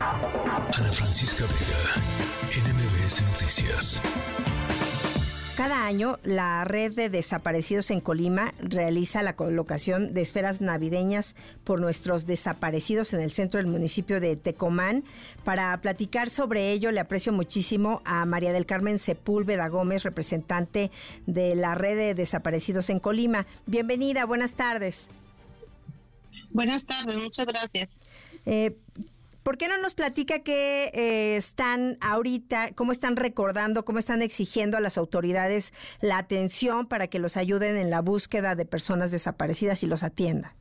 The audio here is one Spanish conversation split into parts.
Ana Francisca Vega, NMBS Noticias. Cada año, la red de desaparecidos en Colima realiza la colocación de esferas navideñas por nuestros desaparecidos en el centro del municipio de Tecomán. Para platicar sobre ello, le aprecio muchísimo a María del Carmen Sepúlveda Gómez, representante de la red de desaparecidos en Colima. Bienvenida, buenas tardes. Buenas tardes, muchas gracias. Eh, ¿Por qué no nos platica qué eh, están ahorita, cómo están recordando, cómo están exigiendo a las autoridades la atención para que los ayuden en la búsqueda de personas desaparecidas y los atiendan?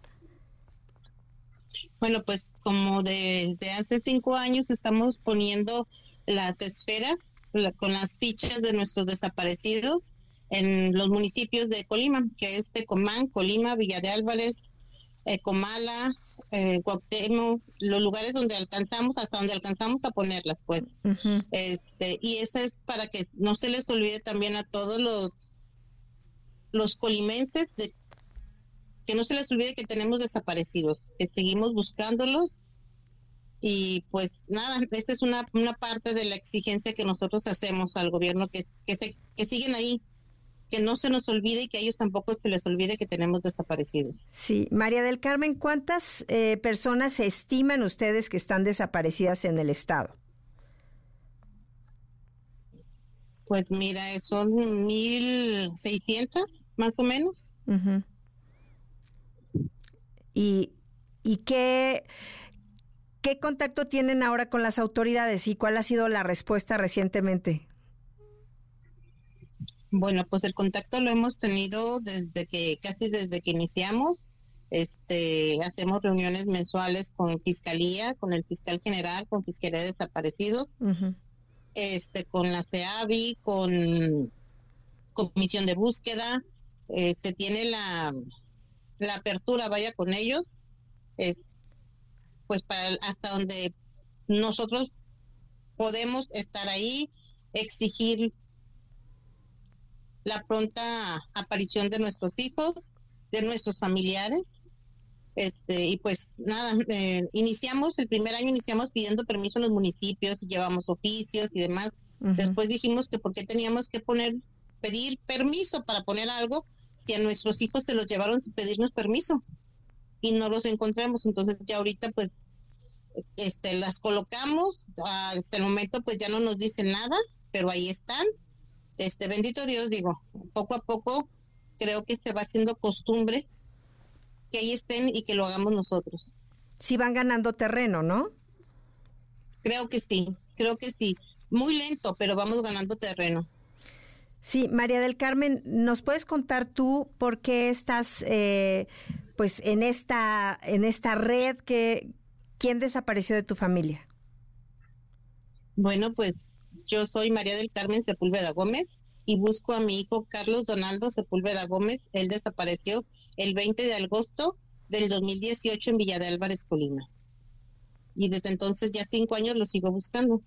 Bueno, pues como desde hace cinco años estamos poniendo las esferas con las fichas de nuestros desaparecidos en los municipios de Colima, que es Tecomán, Colima, Villa de Álvarez, eh, Comala, eh, los lugares donde alcanzamos, hasta donde alcanzamos a ponerlas, pues. este Y eso es para que no se les olvide también a todos los, los colimenses de que no se les olvide que tenemos desaparecidos, que seguimos buscándolos y pues nada, esta es una, una parte de la exigencia que nosotros hacemos al gobierno, que, que, se, que siguen ahí, que no se nos olvide y que a ellos tampoco se les olvide que tenemos desaparecidos. Sí, María del Carmen, ¿cuántas eh, personas estiman ustedes que están desaparecidas en el estado? Pues mira, son 1.600 más o menos. ¿Y, y qué, qué contacto tienen ahora con las autoridades y cuál ha sido la respuesta recientemente? Bueno, pues el contacto lo hemos tenido desde que, casi desde que iniciamos. Este, hacemos reuniones mensuales con Fiscalía, con el Fiscal General, con Fiscalía de Desaparecidos, este, con la CEAVI, con Comisión de Búsqueda. Eh, se tiene la, la apertura, vaya con ellos, es, pues para hasta donde nosotros podemos estar ahí, exigir la pronta aparición de nuestros hijos, de nuestros familiares. Este, y pues nada, eh, iniciamos, el primer año iniciamos pidiendo permiso en los municipios, llevamos oficios y demás. Después dijimos que por qué teníamos que poner, pedir permiso para poner algo si a nuestros hijos se los llevaron sin pedirnos permiso y no los encontramos. Entonces ya ahorita pues este las colocamos, hasta el momento pues ya no nos dicen nada, pero ahí están este bendito Dios, digo, poco a poco creo que se va haciendo costumbre que ahí estén y que lo hagamos nosotros. Sí van ganando terreno, ¿no? Creo que sí, creo que sí. Muy lento, pero vamos ganando terreno. Sí, María del Carmen, ¿nos puedes contar tú por qué estás eh, pues en esta, en esta red que quién desapareció de tu familia? Bueno, pues yo soy María del Carmen Sepúlveda Gómez y busco a mi hijo Carlos Donaldo Sepúlveda Gómez. Él desapareció el 20 de agosto del 2018 en Villa de Álvarez, Colima. Y desde entonces ya cinco años lo sigo buscando.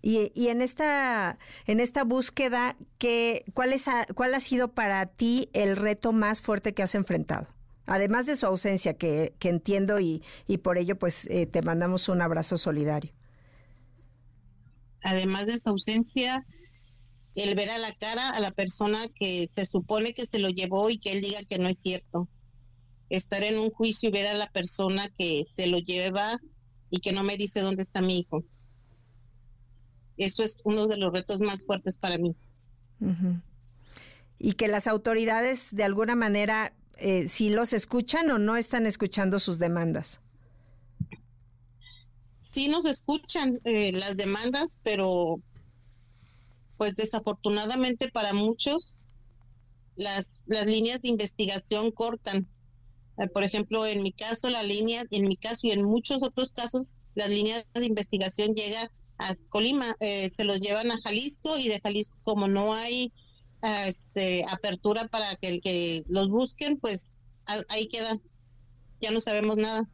Y, en esta en esta búsqueda, ¿qué, cuál, es ¿cuál ha sido para ti el reto más fuerte que has enfrentado? Además de su ausencia, que, que entiendo y, y por ello pues eh, te mandamos un abrazo solidario además de su ausencia, el ver a la cara a la persona que se supone que se lo llevó y que él diga que no es cierto. Estar en un juicio y ver a la persona que se lo lleva y que no me dice dónde está mi hijo. Eso es uno de los retos más fuertes para mí. Y que las autoridades de alguna manera, eh, si los escuchan o no están escuchando sus demandas sí nos escuchan eh, las demandas, pero pues desafortunadamente para muchos las, las líneas de investigación cortan. Eh, por ejemplo, en mi caso, la línea, en mi caso y en muchos otros casos, las líneas de investigación llega a Colima, eh, se los llevan a Jalisco y de Jalisco como no hay este, apertura para que el que los busquen, pues ahí quedan, ya no sabemos nada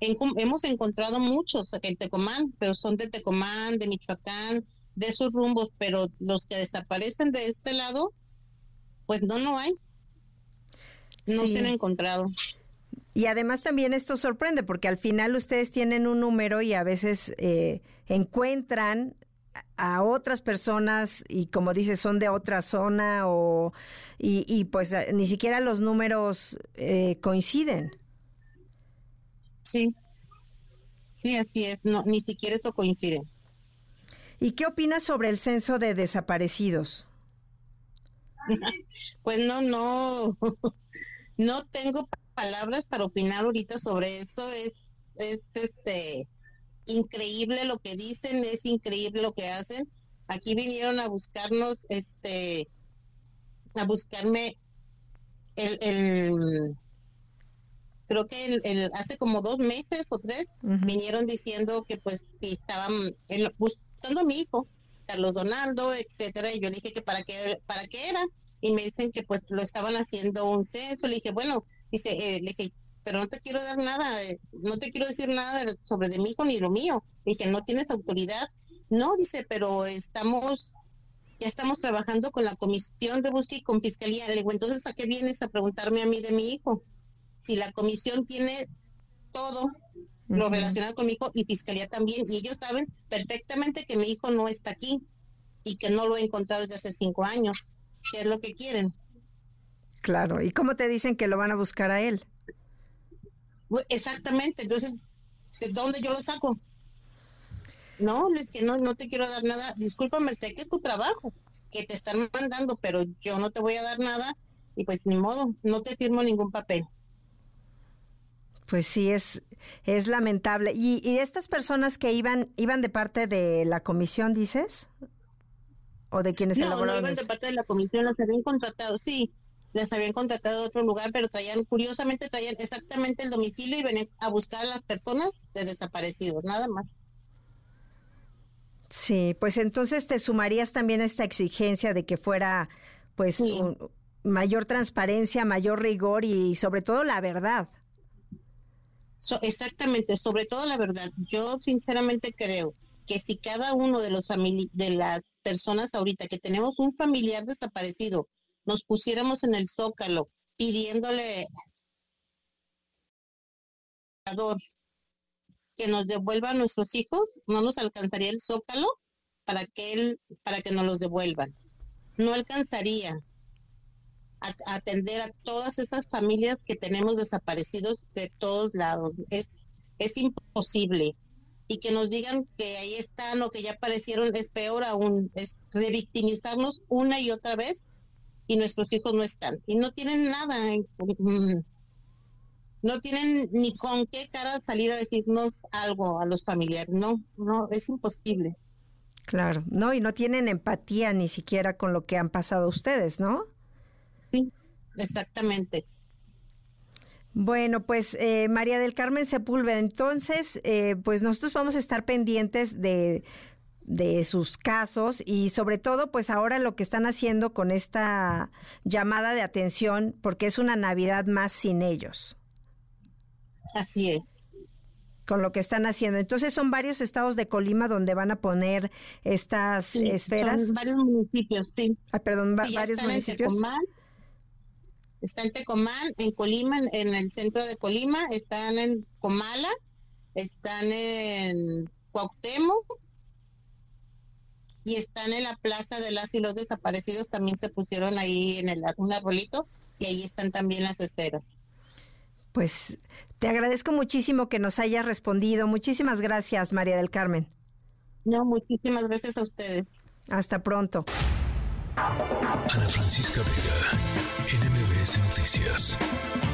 hemos encontrado muchos en Tecomán, pero son de Tecomán, de Michoacán, de esos rumbos, pero los que desaparecen de este lado, pues no, no hay. No se han encontrado. Y además también esto sorprende porque al final ustedes tienen un número y a veces eh, encuentran a otras personas y como dices son de otra zona o y, pues eh, ni siquiera los números eh, coinciden. Sí, sí, así es, no, ni siquiera eso coincide. ¿Y qué opinas sobre el censo de desaparecidos? pues no, no, no tengo palabras para opinar ahorita sobre eso. Es, es este increíble lo que dicen, es increíble lo que hacen. Aquí vinieron a buscarnos, este, a buscarme el, el creo que el, hace como dos meses o tres vinieron diciendo que pues si estaban buscando a mi hijo Carlos Donaldo etcétera y yo dije que para qué para qué era y me dicen que pues lo estaban haciendo un censo le dije bueno dice eh, le dije pero no te quiero dar nada eh, no te quiero decir nada sobre de mi hijo ni lo mío le dije no tienes autoridad no dice pero estamos ya estamos trabajando con la comisión de búsqueda y con fiscalía le digo entonces a qué vienes a preguntarme a mí de mi hijo si la comisión tiene todo lo relacionado con mi hijo y fiscalía también, y ellos saben perfectamente que mi hijo no está aquí y que no lo he encontrado desde hace cinco años, ¿qué es lo que quieren? Claro, ¿y cómo te dicen que lo van a buscar a él? Exactamente, entonces, ¿de dónde yo lo saco? No, les dije, no, no te quiero dar nada, discúlpame, sé que es tu trabajo, que te están mandando, pero yo no te voy a dar nada y pues ni modo, no te firmo ningún papel. Pues sí, es, es lamentable. ¿Y, ¿Y, estas personas que iban, iban de parte de la comisión, dices? ¿O de quienes no, No, iban de parte de la comisión, las habían contratado, sí, las habían contratado de otro lugar, pero traían, curiosamente traían exactamente el domicilio y venían a buscar a las personas de desaparecidos, nada más. Sí, pues entonces te sumarías también a esta exigencia de que fuera, pues, mayor transparencia, mayor rigor y sobre todo la verdad exactamente, sobre todo la verdad, yo sinceramente creo que si cada uno de los de las personas ahorita que tenemos un familiar desaparecido, nos pusiéramos en el zócalo pidiéndole que nos devuelva a nuestros hijos, no nos alcanzaría el zócalo para que él, para que nos los devuelvan. No alcanzaría atender a todas esas familias que tenemos desaparecidos de todos lados. Es, es imposible. Y que nos digan que ahí están o que ya aparecieron es peor aún, es revictimizarnos una y otra vez y nuestros hijos no están. Y no tienen nada, no tienen ni con qué cara salir a decirnos algo a los familiares. No, no, es imposible. Claro, no, y no tienen empatía ni siquiera con lo que han pasado ustedes, ¿no? Sí, exactamente. Bueno, pues eh, María del Carmen Sepúlveda, entonces, eh, pues nosotros vamos a estar pendientes de, de sus casos y sobre todo, pues ahora lo que están haciendo con esta llamada de atención, porque es una Navidad más sin ellos. Así es. Con lo que están haciendo. Entonces son varios estados de Colima donde van a poner estas esferas. Son varios municipios, sí. Ah, perdón, varios municipios. Está en Tecomán, en Colima, en, el centro de Colima, están en Comala, están en Cuauhtémoc y están en la Plaza de las y los Desaparecidos, también se pusieron ahí en el, un arbolito y ahí están también las esferas. Pues te agradezco muchísimo que nos hayas respondido. Muchísimas gracias, María del Carmen. No, muchísimas gracias a ustedes. Hasta pronto. Ana Francisca Vega, NMBS Noticias.